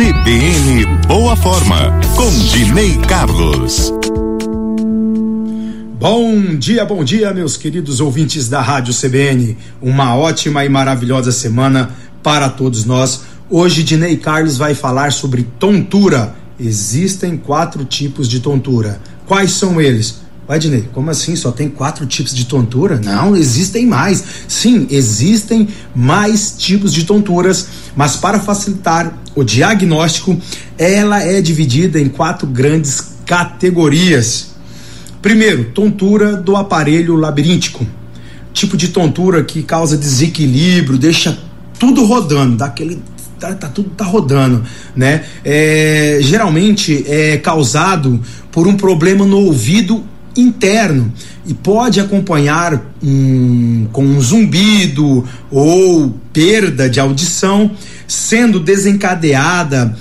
CBN Boa Forma, com Dinei Carlos. Bom dia, bom dia, meus queridos ouvintes da Rádio CBN. Uma ótima e maravilhosa semana para todos nós. Hoje, Dinei Carlos vai falar sobre tontura. Existem quatro tipos de tontura. Quais são eles? Vai, Dinei, como assim? Só tem quatro tipos de tontura? Não, existem mais. Sim, existem mais tipos de tonturas, mas para facilitar o diagnóstico, ela é dividida em quatro grandes categorias. Primeiro, tontura do aparelho labiríntico. Tipo de tontura que causa desequilíbrio, deixa tudo rodando, dá aquele Tá, tá, tudo tá rodando, né? É, geralmente é causado por um problema no ouvido interno e pode acompanhar um, com um zumbido ou perda de audição, sendo desencadeada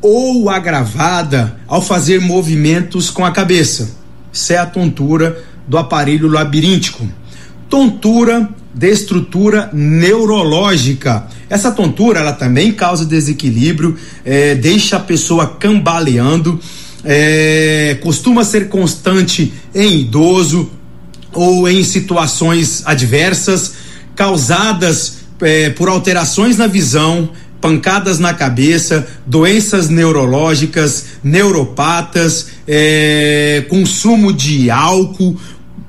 ou agravada ao fazer movimentos com a cabeça. Isso é a tontura do aparelho labiríntico. Tontura de estrutura neurológica. Essa tontura ela também causa desequilíbrio, é, deixa a pessoa cambaleando é, costuma ser constante em idoso ou em situações adversas causadas é, por alterações na visão, pancadas na cabeça, doenças neurológicas, neuropatas, é, consumo de álcool,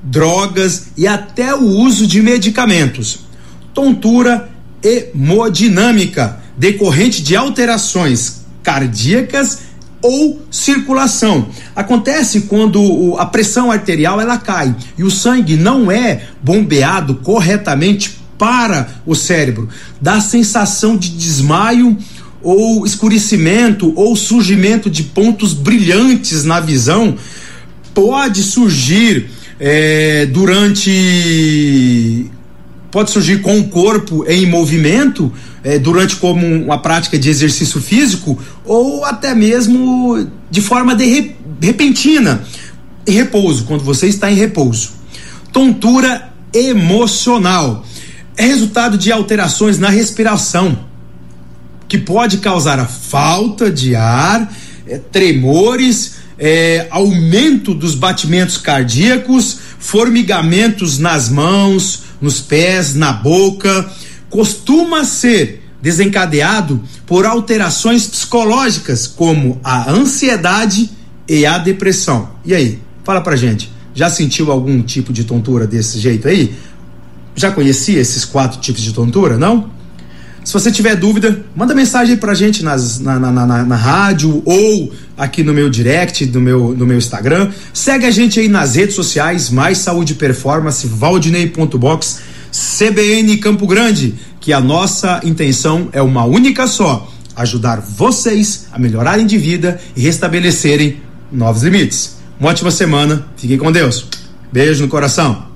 drogas e até o uso de medicamentos. Tontura hemodinâmica decorrente de alterações cardíacas ou circulação. Acontece quando a pressão arterial ela cai e o sangue não é bombeado corretamente para o cérebro. Dá sensação de desmaio ou escurecimento ou surgimento de pontos brilhantes na visão. Pode surgir é, durante pode surgir com o corpo em movimento, é, durante como uma prática de exercício físico, ou até mesmo de forma de repentina, em repouso, quando você está em repouso. Tontura emocional é resultado de alterações na respiração, que pode causar a falta de ar, é, tremores, é, aumento dos batimentos cardíacos, formigamentos nas mãos, nos pés, na boca, costuma ser desencadeado por alterações psicológicas, como a ansiedade e a depressão. E aí, fala pra gente, já sentiu algum tipo de tontura desse jeito aí? Já conhecia esses quatro tipos de tontura, não? Se você tiver dúvida, manda mensagem pra gente nas, na, na, na, na, rádio ou aqui no meu direct, no meu, no meu Instagram. Segue a gente aí nas redes sociais, Mais Saúde Performance, Valdinei.box, CBN Campo Grande, que a nossa intenção é uma única só: ajudar vocês a melhorarem de vida e restabelecerem novos limites. Uma ótima semana, fiquem com Deus. Beijo no coração.